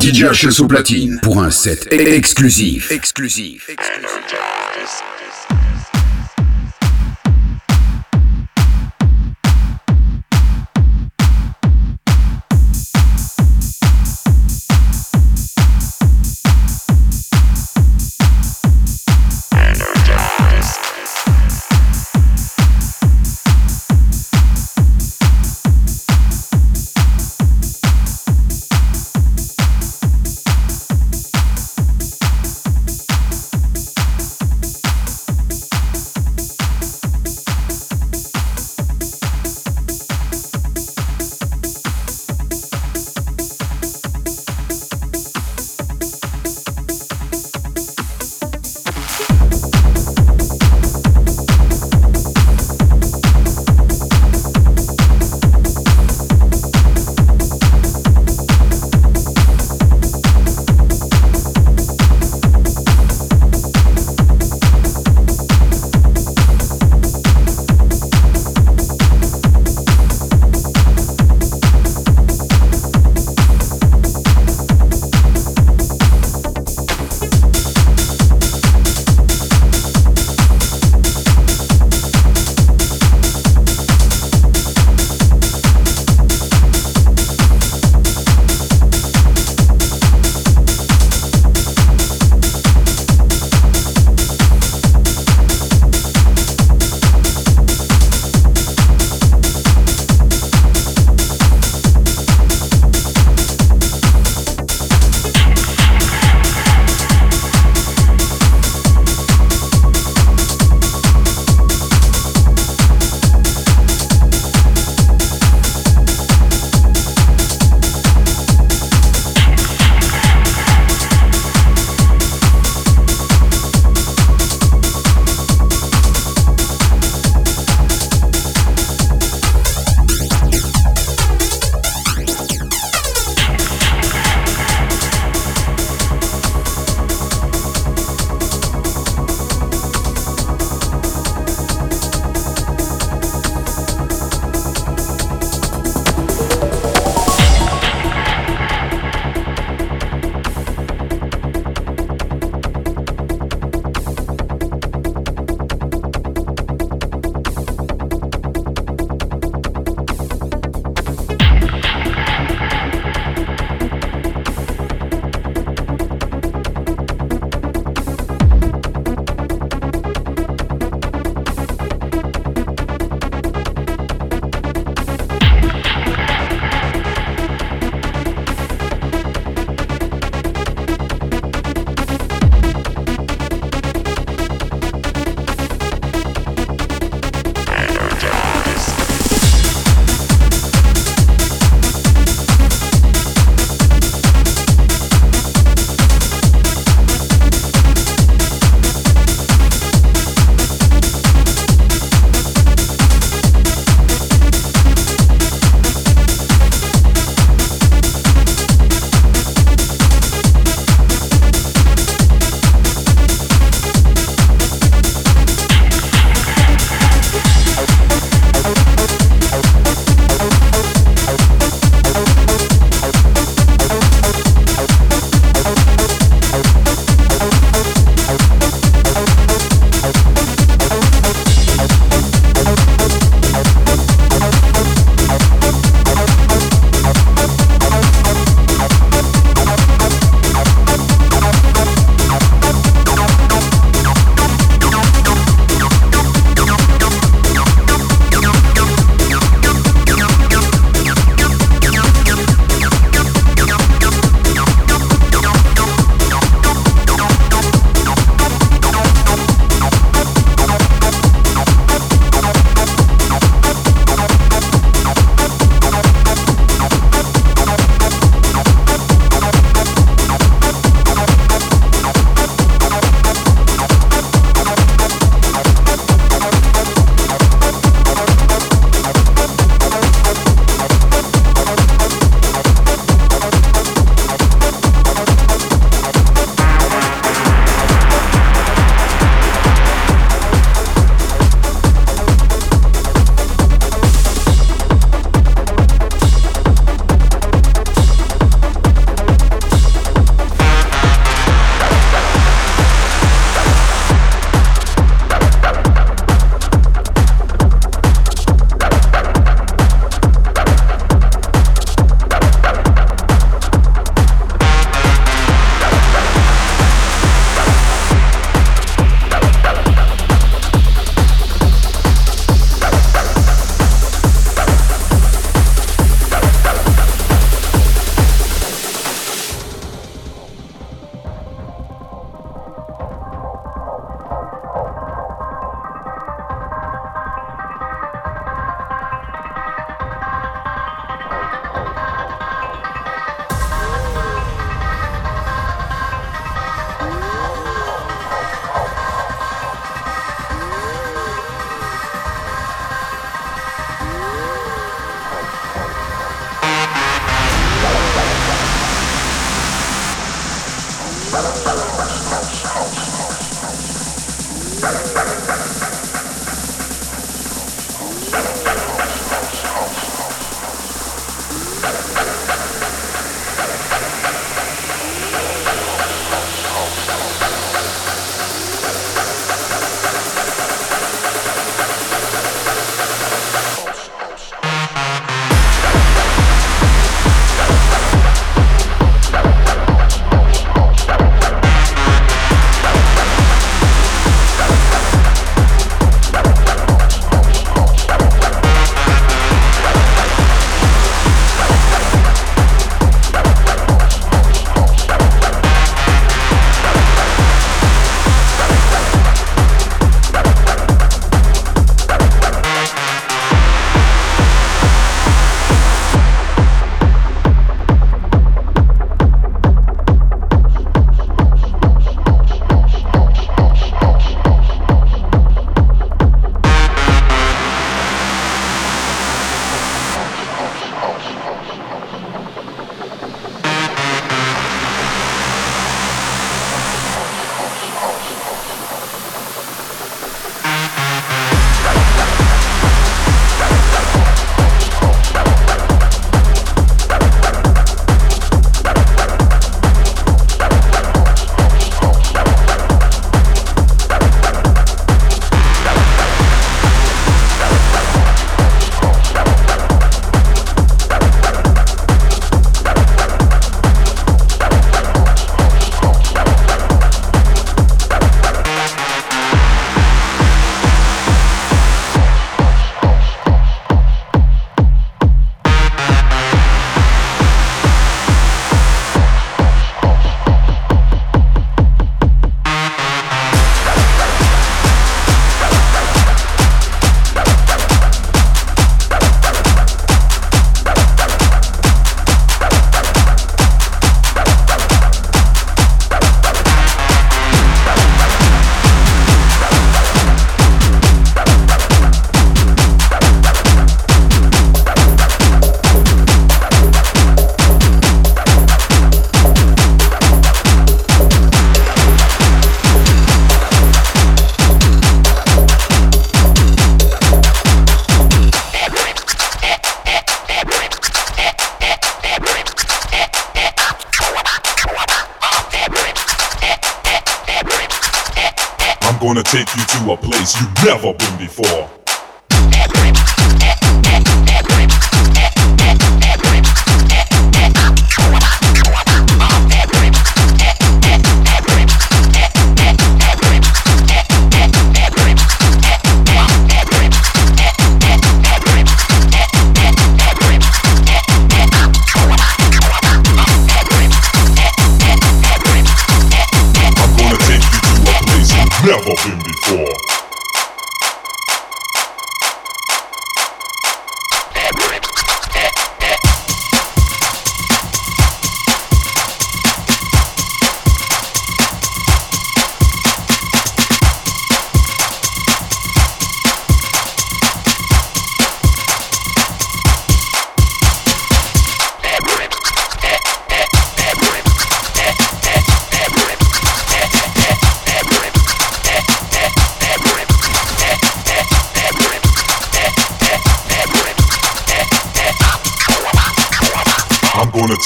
DJ HS au platine pour un set exclusif. Exclusif. exclusif.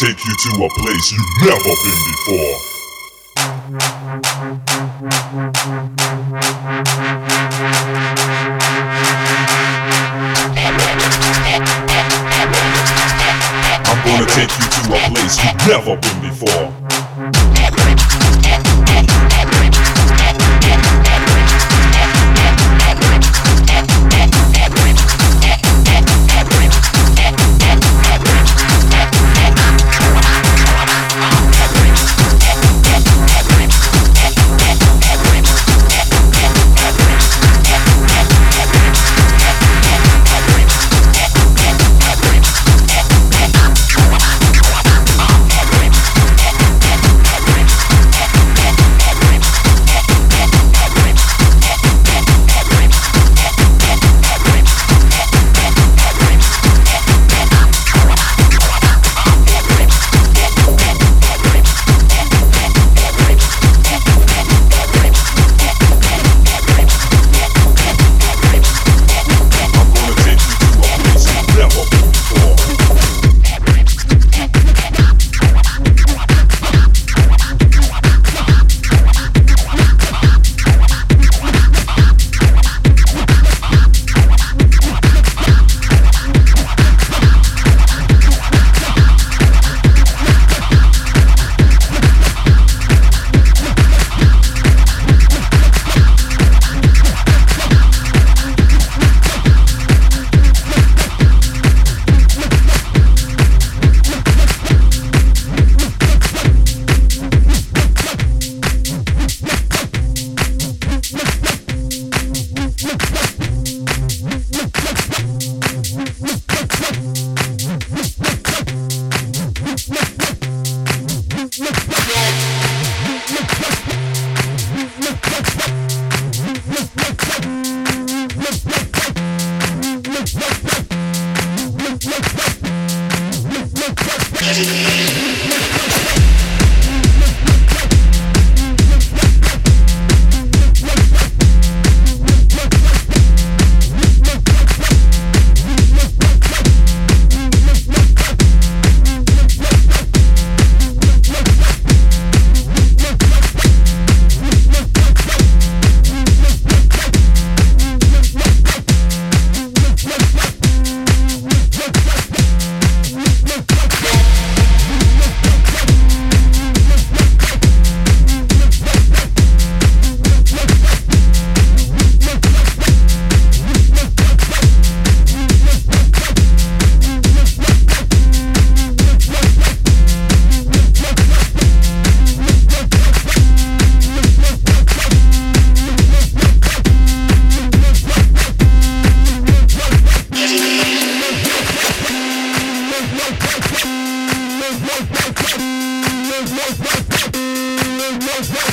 Take you to a place you've never been before. I'm gonna take you to a place you've never been Let's.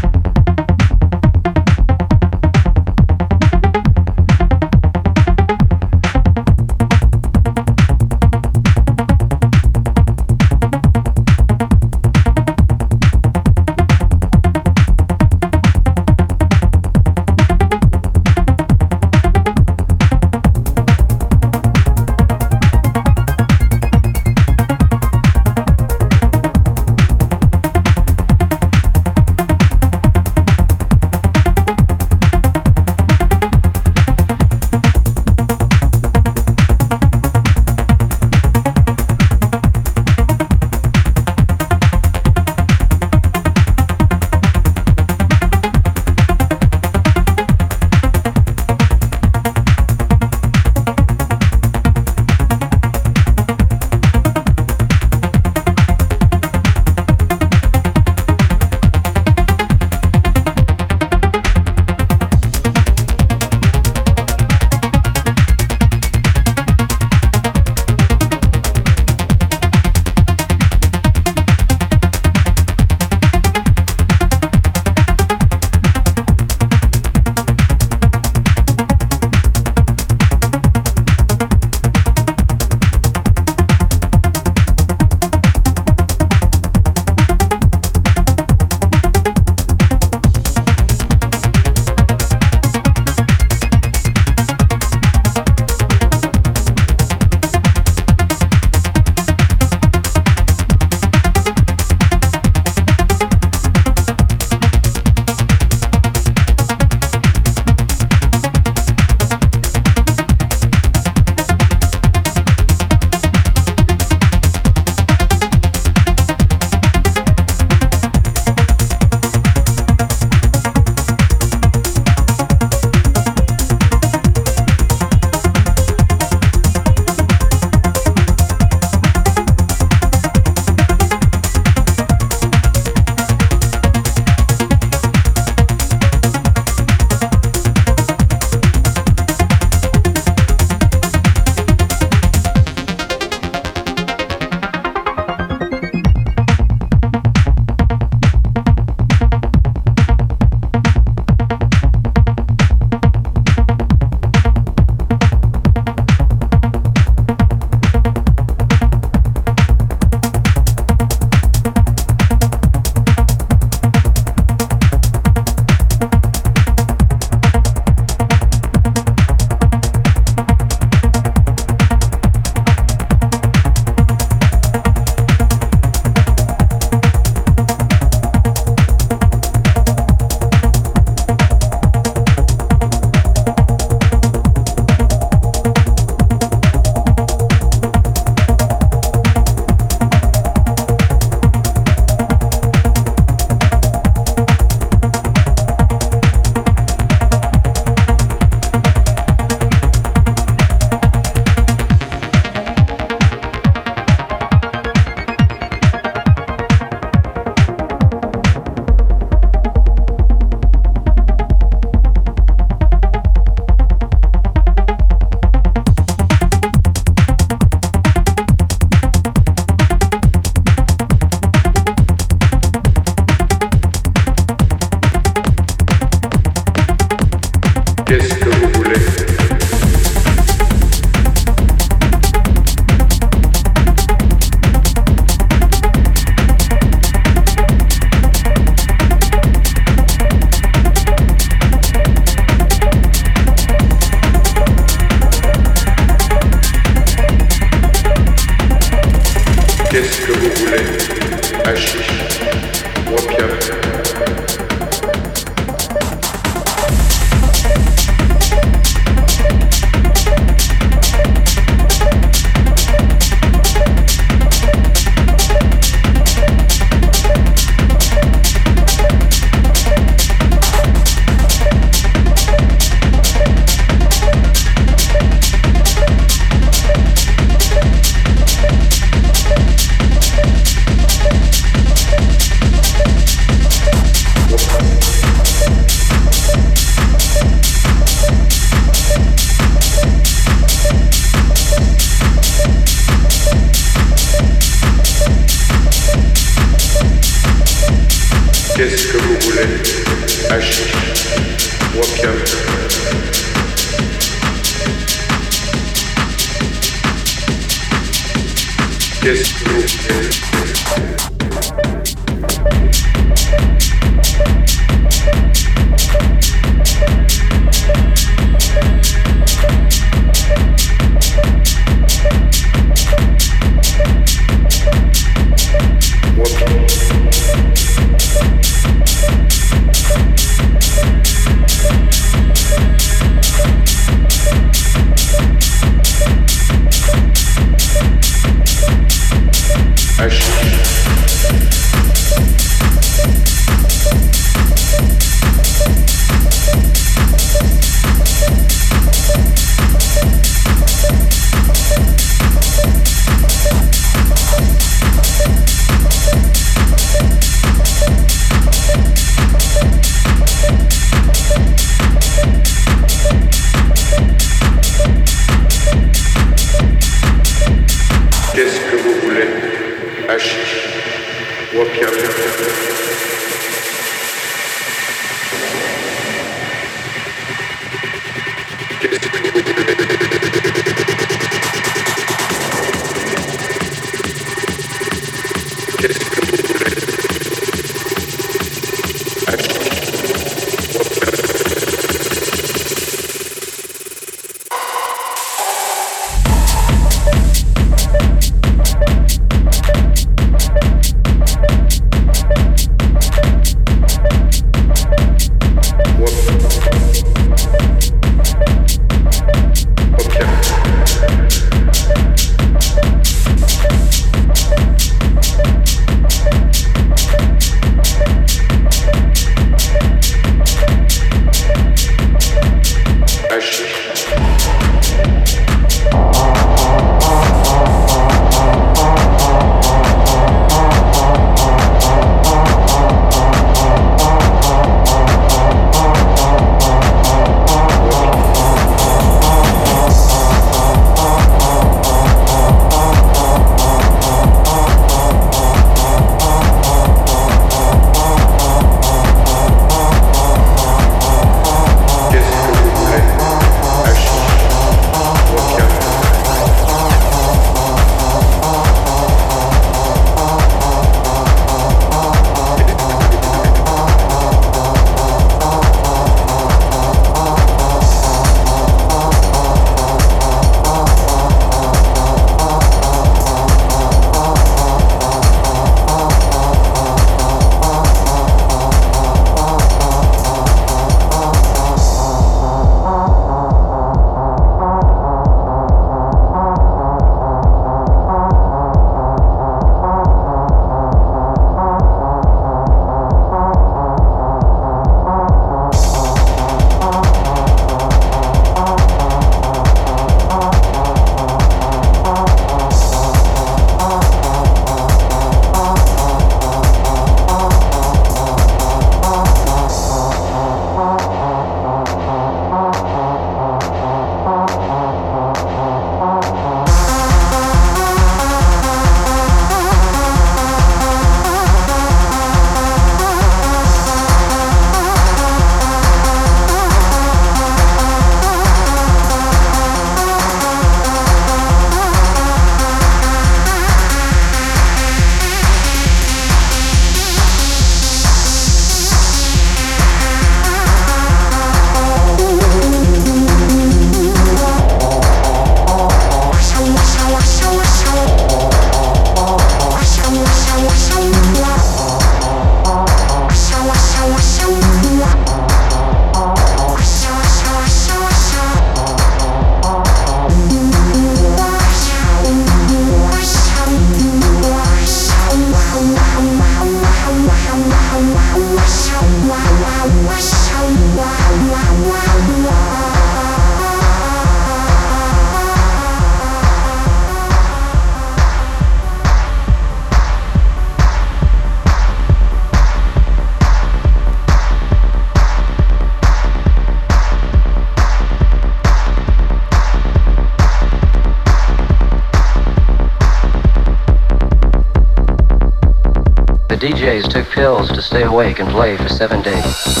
Pills to stay awake and play for seven days.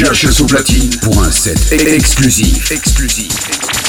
Au platine pour un set exclusif. Exclusif.